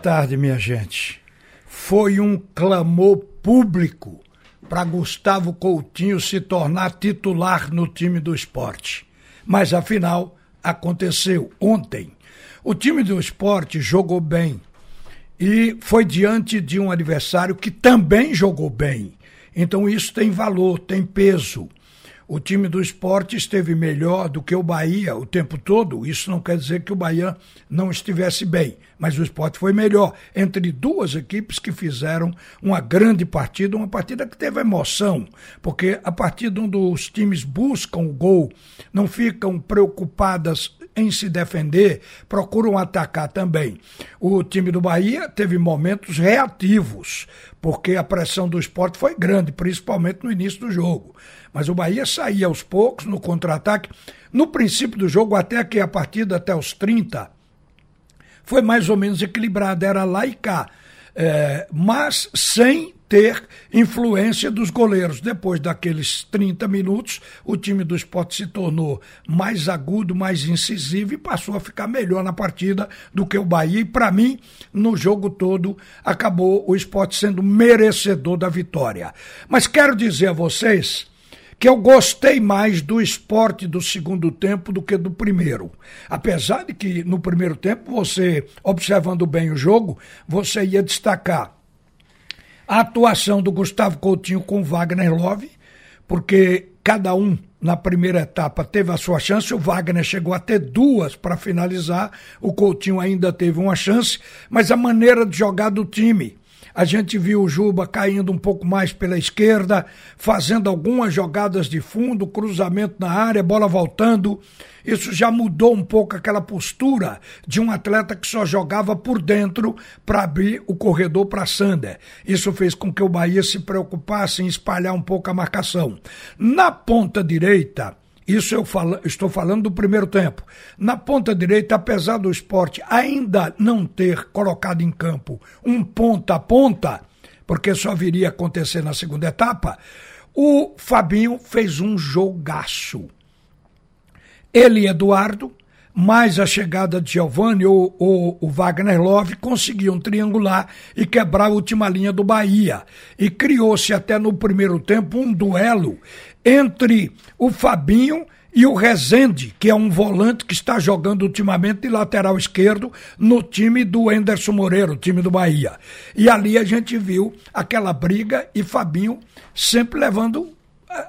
tarde, minha gente. Foi um clamor público para Gustavo Coutinho se tornar titular no time do esporte. Mas afinal, aconteceu ontem. O time do esporte jogou bem e foi diante de um adversário que também jogou bem. Então isso tem valor, tem peso o time do esporte esteve melhor do que o Bahia o tempo todo. Isso não quer dizer que o Bahia não estivesse bem, mas o esporte foi melhor entre duas equipes que fizeram uma grande partida, uma partida que teve emoção, porque a partir onde os times buscam o gol, não ficam preocupadas em se defender, procuram atacar também. O time do Bahia teve momentos reativos, porque a pressão do esporte foi grande, principalmente no início do jogo. Mas o Bahia saía aos poucos no contra-ataque. No princípio do jogo, até que a partida até os 30, foi mais ou menos equilibrada, era lá e cá. É, mas sem ter influência dos goleiros. Depois daqueles 30 minutos, o time do esporte se tornou mais agudo, mais incisivo e passou a ficar melhor na partida do que o Bahia. E, para mim, no jogo todo, acabou o esporte sendo merecedor da vitória. Mas quero dizer a vocês que eu gostei mais do esporte do segundo tempo do que do primeiro. Apesar de que no primeiro tempo, você, observando bem o jogo, você ia destacar a atuação do Gustavo Coutinho com Wagner Love, porque cada um na primeira etapa teve a sua chance, o Wagner chegou a ter duas para finalizar, o Coutinho ainda teve uma chance, mas a maneira de jogar do time, a gente viu o Juba caindo um pouco mais pela esquerda, fazendo algumas jogadas de fundo, cruzamento na área, bola voltando. Isso já mudou um pouco aquela postura de um atleta que só jogava por dentro para abrir o corredor para Sander. Isso fez com que o Bahia se preocupasse em espalhar um pouco a marcação. Na ponta direita, isso eu falo, estou falando do primeiro tempo. Na ponta direita, apesar do esporte ainda não ter colocado em campo um ponta a ponta, porque só viria acontecer na segunda etapa, o Fabinho fez um jogaço. Ele e Eduardo, mais a chegada de Giovanni ou, ou, o Wagner Love conseguiam triangular e quebrar a última linha do Bahia. E criou-se até no primeiro tempo um duelo entre o Fabinho e o Rezende, que é um volante que está jogando ultimamente de lateral esquerdo no time do Enderson Moreira, o time do Bahia. E ali a gente viu aquela briga e Fabinho sempre levando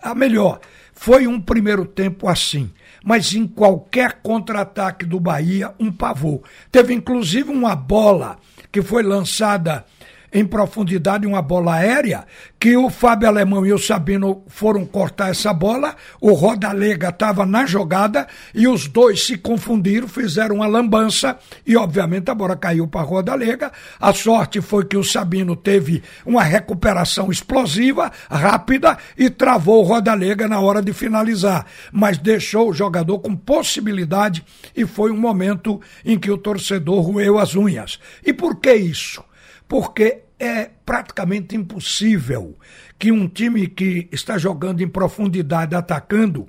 a melhor. Foi um primeiro tempo assim, mas em qualquer contra-ataque do Bahia, um pavor. Teve inclusive uma bola que foi lançada em profundidade uma bola aérea, que o Fábio Alemão e o Sabino foram cortar essa bola, o Rodalega estava na jogada e os dois se confundiram, fizeram uma lambança e obviamente a bola caiu para Rodalega. A sorte foi que o Sabino teve uma recuperação explosiva, rápida e travou o Rodalega na hora de finalizar, mas deixou o jogador com possibilidade e foi um momento em que o torcedor roeu as unhas. E por que isso? Porque é praticamente impossível que um time que está jogando em profundidade, atacando,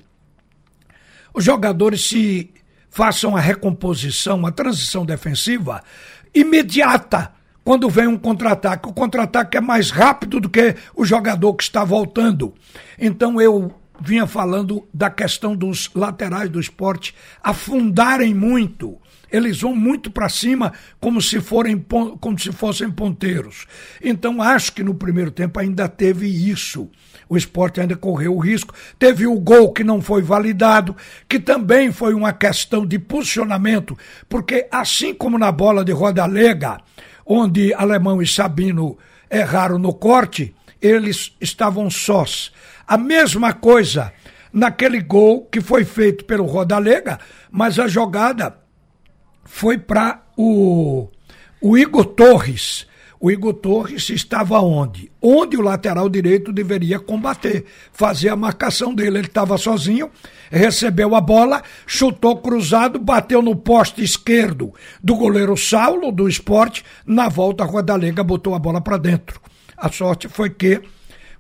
os jogadores se façam a recomposição, a transição defensiva imediata quando vem um contra-ataque. O contra-ataque é mais rápido do que o jogador que está voltando. Então eu vinha falando da questão dos laterais do esporte afundarem muito eles vão muito para cima como se, forem, como se fossem ponteiros. Então acho que no primeiro tempo ainda teve isso. O esporte ainda correu o risco. Teve o gol que não foi validado, que também foi uma questão de posicionamento, porque assim como na bola de roda lega, onde Alemão e Sabino erraram no corte, eles estavam sós. A mesma coisa naquele gol que foi feito pelo Rodalega, mas a jogada foi para o, o Igor Torres. O Igor Torres estava onde? Onde o lateral direito deveria combater, fazer a marcação dele. Ele estava sozinho, recebeu a bola, chutou cruzado, bateu no poste esquerdo do goleiro Saulo, do esporte. Na volta, a Rodalega botou a bola para dentro. A sorte foi que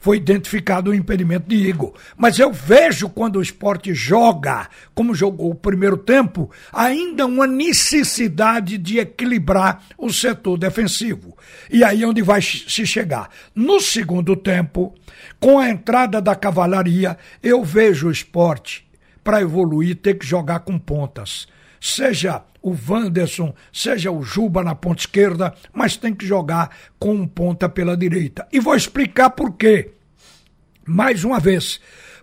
foi identificado o impedimento de Igor. Mas eu vejo quando o esporte joga, como jogou o primeiro tempo, ainda uma necessidade de equilibrar o setor defensivo. E aí é onde vai se chegar. No segundo tempo, com a entrada da cavalaria, eu vejo o esporte, para evoluir, ter que jogar com pontas. Seja o Wanderson, seja o Juba na ponta esquerda, mas tem que jogar com um ponta pela direita. E vou explicar por quê. Mais uma vez,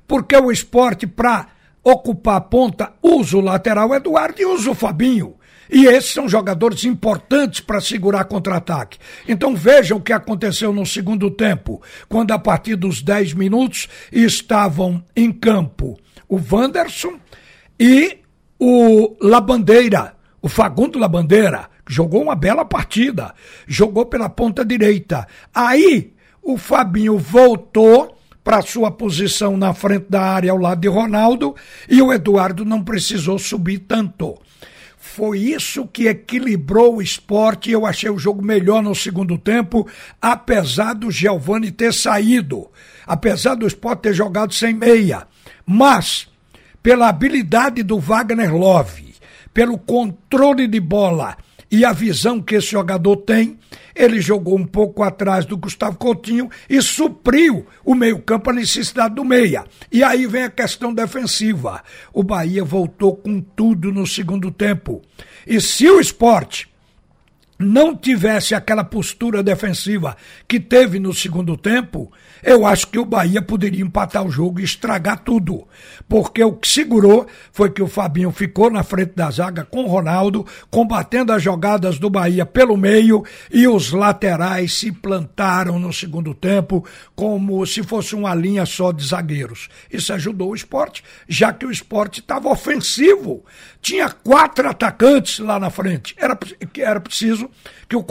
porque o esporte, para ocupar a ponta, usa o lateral Eduardo e usa o Fabinho. E esses são jogadores importantes para segurar contra-ataque. Então vejam o que aconteceu no segundo tempo, quando a partir dos 10 minutos estavam em campo o Wanderson e o Labandeira o Fagundo Labandeira jogou uma bela partida, jogou pela ponta direita. Aí o Fabinho voltou para sua posição na frente da área ao lado de Ronaldo e o Eduardo não precisou subir tanto. Foi isso que equilibrou o esporte. Eu achei o jogo melhor no segundo tempo, apesar do Giovani ter saído, apesar do esporte ter jogado sem meia. Mas, pela habilidade do Wagner Love, pelo controle de bola e a visão que esse jogador tem, ele jogou um pouco atrás do Gustavo Coutinho e supriu o meio-campo a necessidade do meia. E aí vem a questão defensiva. O Bahia voltou com tudo no segundo tempo. E se o esporte não tivesse aquela postura defensiva que teve no segundo tempo, eu acho que o Bahia poderia empatar o jogo e estragar tudo. Porque o que segurou foi que o Fabinho ficou na frente da zaga com o Ronaldo, combatendo as jogadas do Bahia pelo meio e os laterais se plantaram no segundo tempo como se fosse uma linha só de zagueiros. Isso ajudou o esporte, já que o esporte estava ofensivo. Tinha quatro atacantes lá na frente. Era, era preciso que o,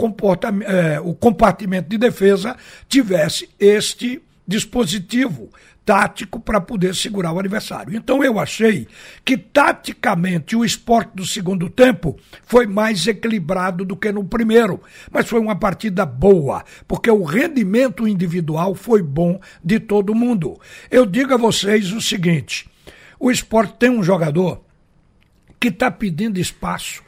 é, o compartimento de defesa tivesse este dispositivo tático para poder segurar o adversário. Então eu achei que taticamente o esporte do segundo tempo foi mais equilibrado do que no primeiro, mas foi uma partida boa, porque o rendimento individual foi bom de todo mundo. Eu digo a vocês o seguinte: o esporte tem um jogador que está pedindo espaço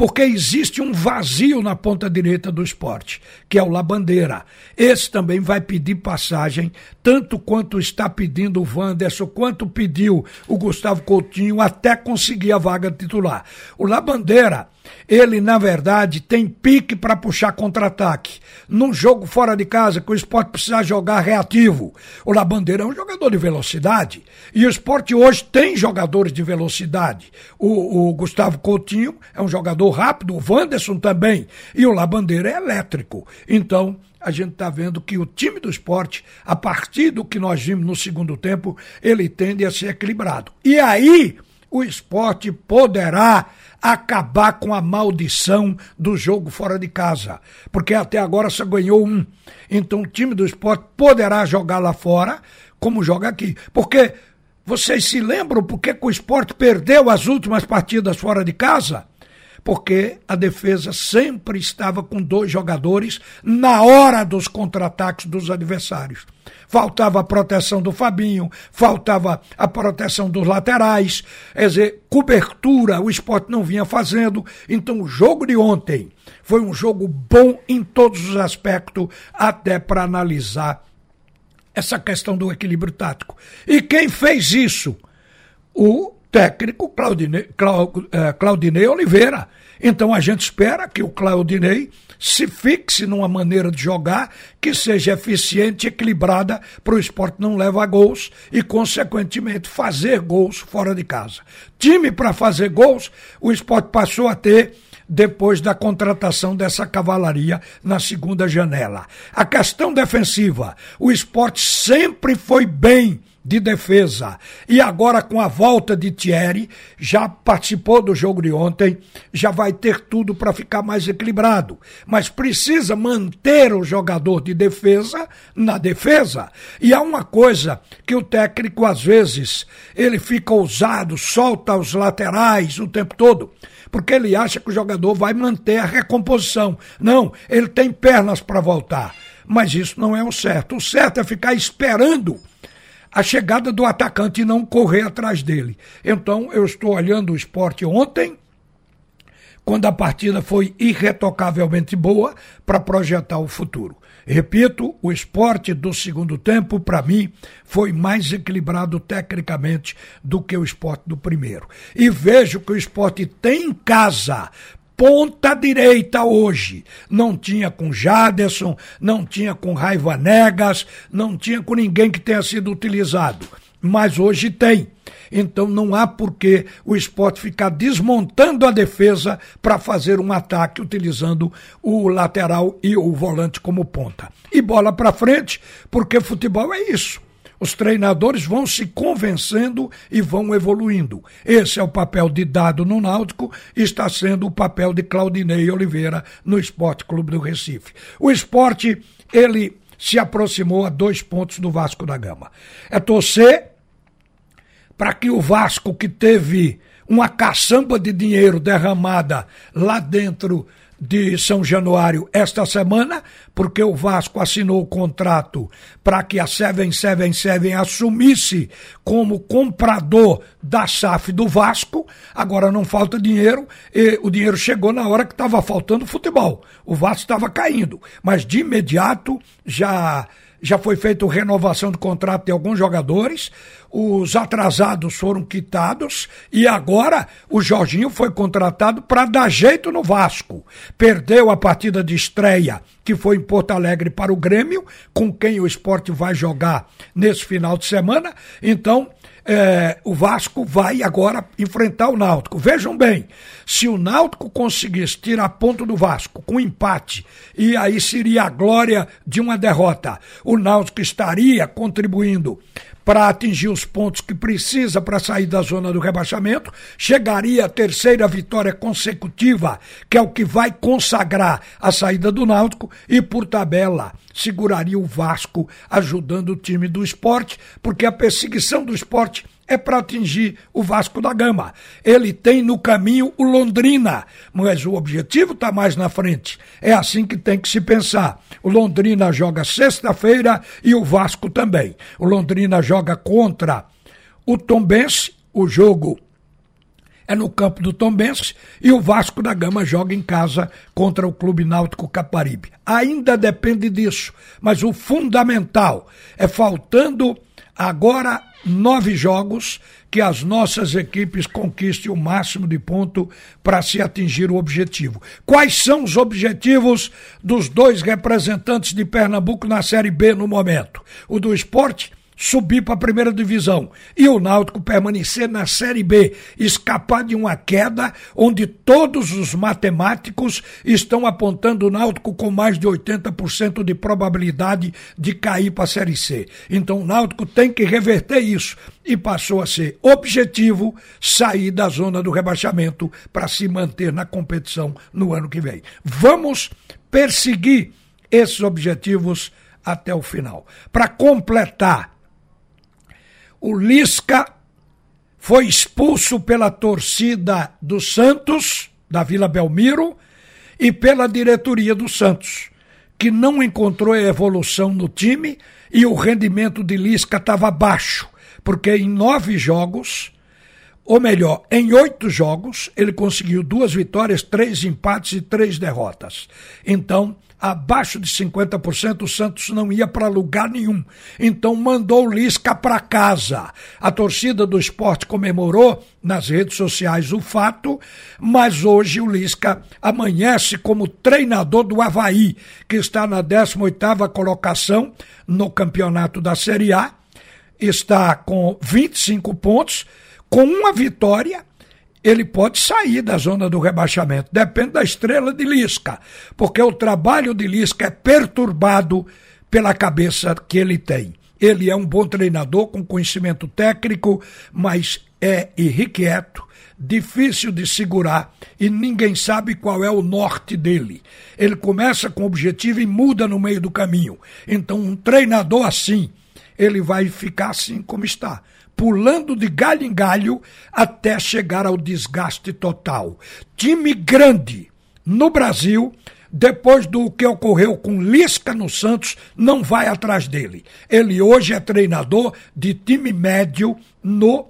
porque existe um vazio na ponta direita do esporte, que é o Labandeira. Esse também vai pedir passagem, tanto quanto está pedindo o Wanderson, quanto pediu o Gustavo Coutinho, até conseguir a vaga titular. O Labandeira ele, na verdade, tem pique para puxar contra-ataque. Num jogo fora de casa, que o esporte precisa jogar reativo. O Labandeira é um jogador de velocidade. E o esporte hoje tem jogadores de velocidade. O, o Gustavo Coutinho é um jogador rápido, o Wanderson também. E o Labandeira é elétrico. Então, a gente está vendo que o time do esporte, a partir do que nós vimos no segundo tempo, ele tende a ser equilibrado. E aí, o esporte poderá acabar com a maldição do jogo fora de casa. Porque até agora só ganhou um. Então o time do esporte poderá jogar lá fora, como joga aqui. Porque vocês se lembram por que o esporte perdeu as últimas partidas fora de casa? Porque a defesa sempre estava com dois jogadores na hora dos contra-ataques dos adversários. Faltava a proteção do Fabinho, faltava a proteção dos laterais, quer dizer, cobertura o esporte não vinha fazendo. Então, o jogo de ontem foi um jogo bom em todos os aspectos, até para analisar essa questão do equilíbrio tático. E quem fez isso? O técnico Claudinei, eh, Claudinei Oliveira. Então a gente espera que o Claudinei se fixe numa maneira de jogar que seja eficiente equilibrada para o esporte não levar gols e, consequentemente, fazer gols fora de casa. Time para fazer gols, o esporte passou a ter depois da contratação dessa cavalaria na segunda janela. A questão defensiva, o esporte sempre foi bem de defesa. E agora, com a volta de Thierry, já participou do jogo de ontem, já vai ter tudo para ficar mais equilibrado. Mas precisa manter o jogador de defesa na defesa. E há uma coisa que o técnico, às vezes, ele fica ousado, solta os laterais o tempo todo. porque ele acha que o jogador vai manter a recomposição. Não, ele tem pernas para voltar. Mas isso não é o certo. O certo é ficar esperando a chegada do atacante e não correr atrás dele. Então, eu estou olhando o esporte ontem, quando a partida foi irretocavelmente boa, para projetar o futuro. Repito, o esporte do segundo tempo, para mim, foi mais equilibrado tecnicamente do que o esporte do primeiro. E vejo que o esporte tem em casa ponta direita hoje. Não tinha com Jaderson, não tinha com Raiva Negas, não tinha com ninguém que tenha sido utilizado. Mas hoje tem. Então não há por que o esporte ficar desmontando a defesa para fazer um ataque utilizando o lateral e o volante como ponta. E bola para frente, porque futebol é isso. Os treinadores vão se convencendo e vão evoluindo. Esse é o papel de Dado no Náutico está sendo o papel de Claudinei Oliveira no Esporte Clube do Recife. O esporte, ele se aproximou a dois pontos do Vasco da Gama. É torcer para que o Vasco, que teve uma caçamba de dinheiro derramada lá dentro de São Januário esta semana, porque o Vasco assinou o contrato para que a 777 assumisse como comprador da SAF do Vasco. Agora não falta dinheiro, e o dinheiro chegou na hora que estava faltando futebol. O Vasco estava caindo, mas de imediato já já foi feita renovação do contrato de alguns jogadores, os atrasados foram quitados e agora o Jorginho foi contratado para dar jeito no Vasco. Perdeu a partida de estreia, que foi em Porto Alegre para o Grêmio, com quem o esporte vai jogar nesse final de semana. Então, é, o Vasco vai agora enfrentar o Náutico. Vejam bem, se o Náutico conseguisse tirar ponto do Vasco com empate, e aí seria a glória de uma derrota, o Náutico estaria contribuindo para atingir os pontos que precisa para sair da zona do rebaixamento, chegaria a terceira vitória consecutiva, que é o que vai consagrar a saída do Náutico, e por tabela seguraria o Vasco, ajudando o time do esporte, porque a perseguição do esporte é para atingir o Vasco da Gama. Ele tem no caminho o Londrina, mas o objetivo está mais na frente. É assim que tem que se pensar. O Londrina joga sexta-feira e o Vasco também. O Londrina joga contra o Tombense, o jogo é no campo do Tombense e o Vasco da Gama joga em casa contra o Clube Náutico Caparibe. Ainda depende disso, mas o fundamental é faltando agora nove jogos que as nossas equipes conquistem o máximo de ponto para se atingir o objetivo. Quais são os objetivos dos dois representantes de Pernambuco na Série B no momento? O do esporte subir para a primeira divisão e o Náutico permanecer na Série B, escapar de uma queda onde todos os matemáticos estão apontando o Náutico com mais de 80% de probabilidade de cair para a Série C. Então o Náutico tem que reverter isso e passou a ser objetivo sair da zona do rebaixamento para se manter na competição no ano que vem. Vamos perseguir esses objetivos até o final. Para completar o Lisca foi expulso pela torcida do Santos, da Vila Belmiro, e pela diretoria do Santos, que não encontrou evolução no time e o rendimento de Lisca estava baixo, porque em nove jogos, ou melhor, em oito jogos, ele conseguiu duas vitórias, três empates e três derrotas. Então, abaixo de 50%, o Santos não ia para lugar nenhum. Então mandou o Lisca para casa. A torcida do esporte comemorou nas redes sociais o fato, mas hoje o Lisca amanhece como treinador do Havaí, que está na 18ª colocação no campeonato da Série A, está com 25 pontos, com uma vitória ele pode sair da zona do rebaixamento. Depende da estrela de Lisca, porque o trabalho de Lisca é perturbado pela cabeça que ele tem. Ele é um bom treinador com conhecimento técnico, mas é irrequieto, difícil de segurar e ninguém sabe qual é o norte dele. Ele começa com objetivo e muda no meio do caminho. Então, um treinador assim, ele vai ficar assim como está pulando de galho em galho até chegar ao desgaste total. Time grande no Brasil depois do que ocorreu com Lisca no Santos, não vai atrás dele. Ele hoje é treinador de time médio no,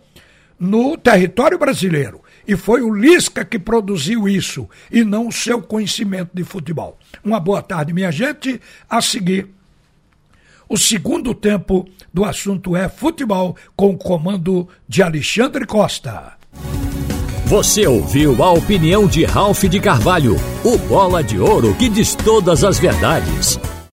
no território brasileiro. E foi o Lisca que produziu isso, e não o seu conhecimento de futebol. Uma boa tarde, minha gente. A seguir, o segundo tempo do assunto é futebol, com o comando de Alexandre Costa. Você ouviu a opinião de Ralph de Carvalho, o bola de ouro que diz todas as verdades.